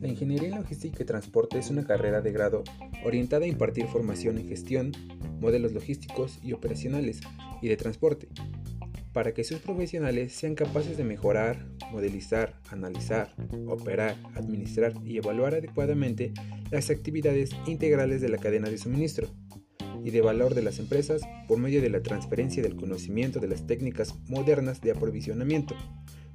La ingeniería en logística y transporte es una carrera de grado orientada a impartir formación en gestión, modelos logísticos y operacionales y de transporte, para que sus profesionales sean capaces de mejorar, modelizar, analizar, operar, administrar y evaluar adecuadamente las actividades integrales de la cadena de suministro y de valor de las empresas por medio de la transferencia del conocimiento de las técnicas modernas de aprovisionamiento,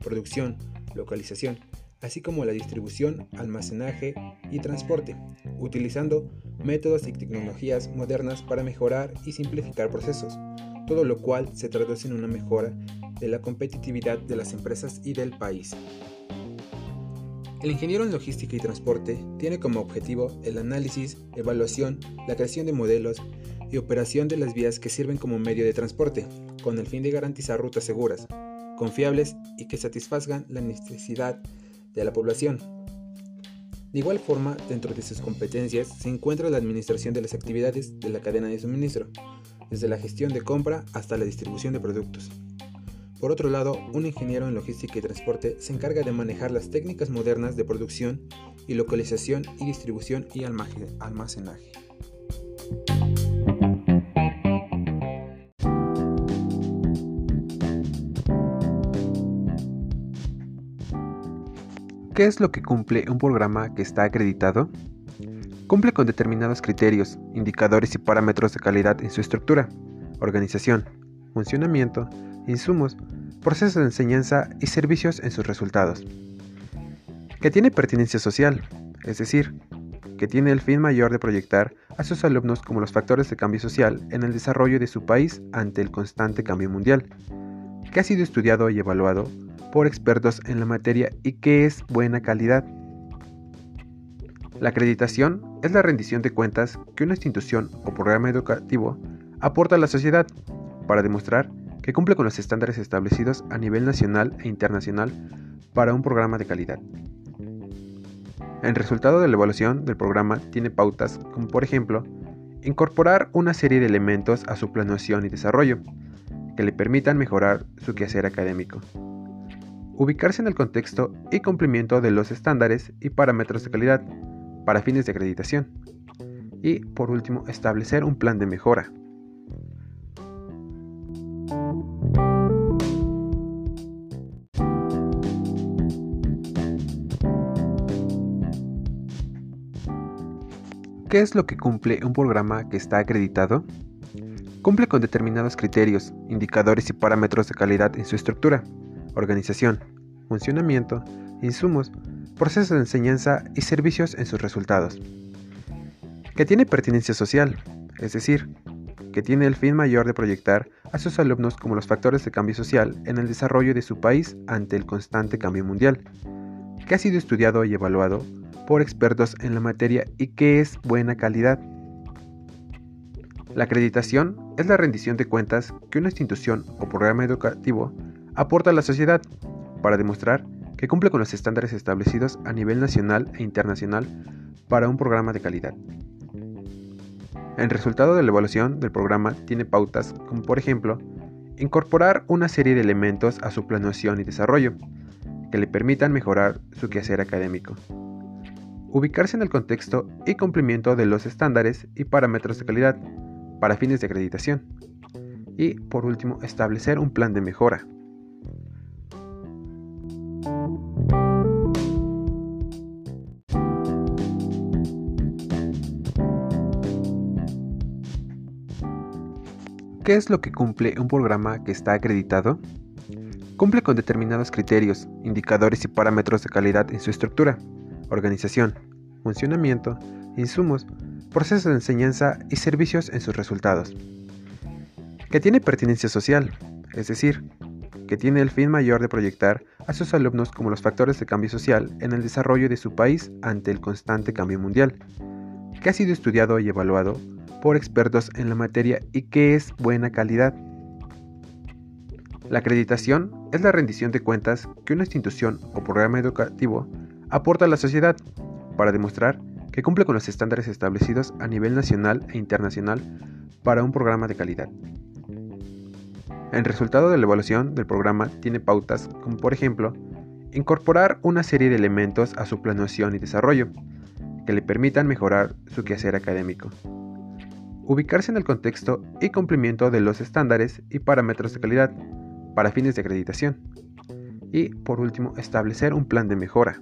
producción, localización, así como la distribución, almacenaje y transporte, utilizando métodos y tecnologías modernas para mejorar y simplificar procesos, todo lo cual se traduce en una mejora de la competitividad de las empresas y del país. El ingeniero en logística y transporte tiene como objetivo el análisis, evaluación, la creación de modelos y operación de las vías que sirven como medio de transporte, con el fin de garantizar rutas seguras, confiables y que satisfagan la necesidad de la población. De igual forma, dentro de sus competencias se encuentra la administración de las actividades de la cadena de suministro, desde la gestión de compra hasta la distribución de productos. Por otro lado, un ingeniero en logística y transporte se encarga de manejar las técnicas modernas de producción y localización y distribución y almacenaje. ¿Qué es lo que cumple un programa que está acreditado? Cumple con determinados criterios, indicadores y parámetros de calidad en su estructura, organización, funcionamiento, insumos, procesos de enseñanza y servicios en sus resultados. Que tiene pertinencia social, es decir, que tiene el fin mayor de proyectar a sus alumnos como los factores de cambio social en el desarrollo de su país ante el constante cambio mundial, que ha sido estudiado y evaluado por expertos en la materia y que es buena calidad. La acreditación es la rendición de cuentas que una institución o programa educativo aporta a la sociedad para demostrar que cumple con los estándares establecidos a nivel nacional e internacional para un programa de calidad. El resultado de la evaluación del programa tiene pautas como por ejemplo incorporar una serie de elementos a su planeación y desarrollo que le permitan mejorar su quehacer académico ubicarse en el contexto y cumplimiento de los estándares y parámetros de calidad para fines de acreditación. Y por último, establecer un plan de mejora. ¿Qué es lo que cumple un programa que está acreditado? Cumple con determinados criterios, indicadores y parámetros de calidad en su estructura, organización, funcionamiento, insumos, procesos de enseñanza y servicios en sus resultados. Que tiene pertinencia social, es decir, que tiene el fin mayor de proyectar a sus alumnos como los factores de cambio social en el desarrollo de su país ante el constante cambio mundial, que ha sido estudiado y evaluado por expertos en la materia y que es buena calidad. La acreditación es la rendición de cuentas que una institución o programa educativo aporta a la sociedad para demostrar que cumple con los estándares establecidos a nivel nacional e internacional para un programa de calidad. El resultado de la evaluación del programa tiene pautas como por ejemplo incorporar una serie de elementos a su planeación y desarrollo que le permitan mejorar su quehacer académico. Ubicarse en el contexto y cumplimiento de los estándares y parámetros de calidad para fines de acreditación. Y por último, establecer un plan de mejora. ¿Qué es lo que cumple un programa que está acreditado? Cumple con determinados criterios, indicadores y parámetros de calidad en su estructura, organización, funcionamiento, insumos, procesos de enseñanza y servicios en sus resultados. Que tiene pertinencia social, es decir, que tiene el fin mayor de proyectar a sus alumnos como los factores de cambio social en el desarrollo de su país ante el constante cambio mundial, que ha sido estudiado y evaluado por expertos en la materia y que es buena calidad. La acreditación es la rendición de cuentas que una institución o programa educativo aporta a la sociedad para demostrar que cumple con los estándares establecidos a nivel nacional e internacional para un programa de calidad. El resultado de la evaluación del programa tiene pautas como por ejemplo incorporar una serie de elementos a su planeación y desarrollo que le permitan mejorar su quehacer académico. Ubicarse en el contexto y cumplimiento de los estándares y parámetros de calidad para fines de acreditación. Y por último, establecer un plan de mejora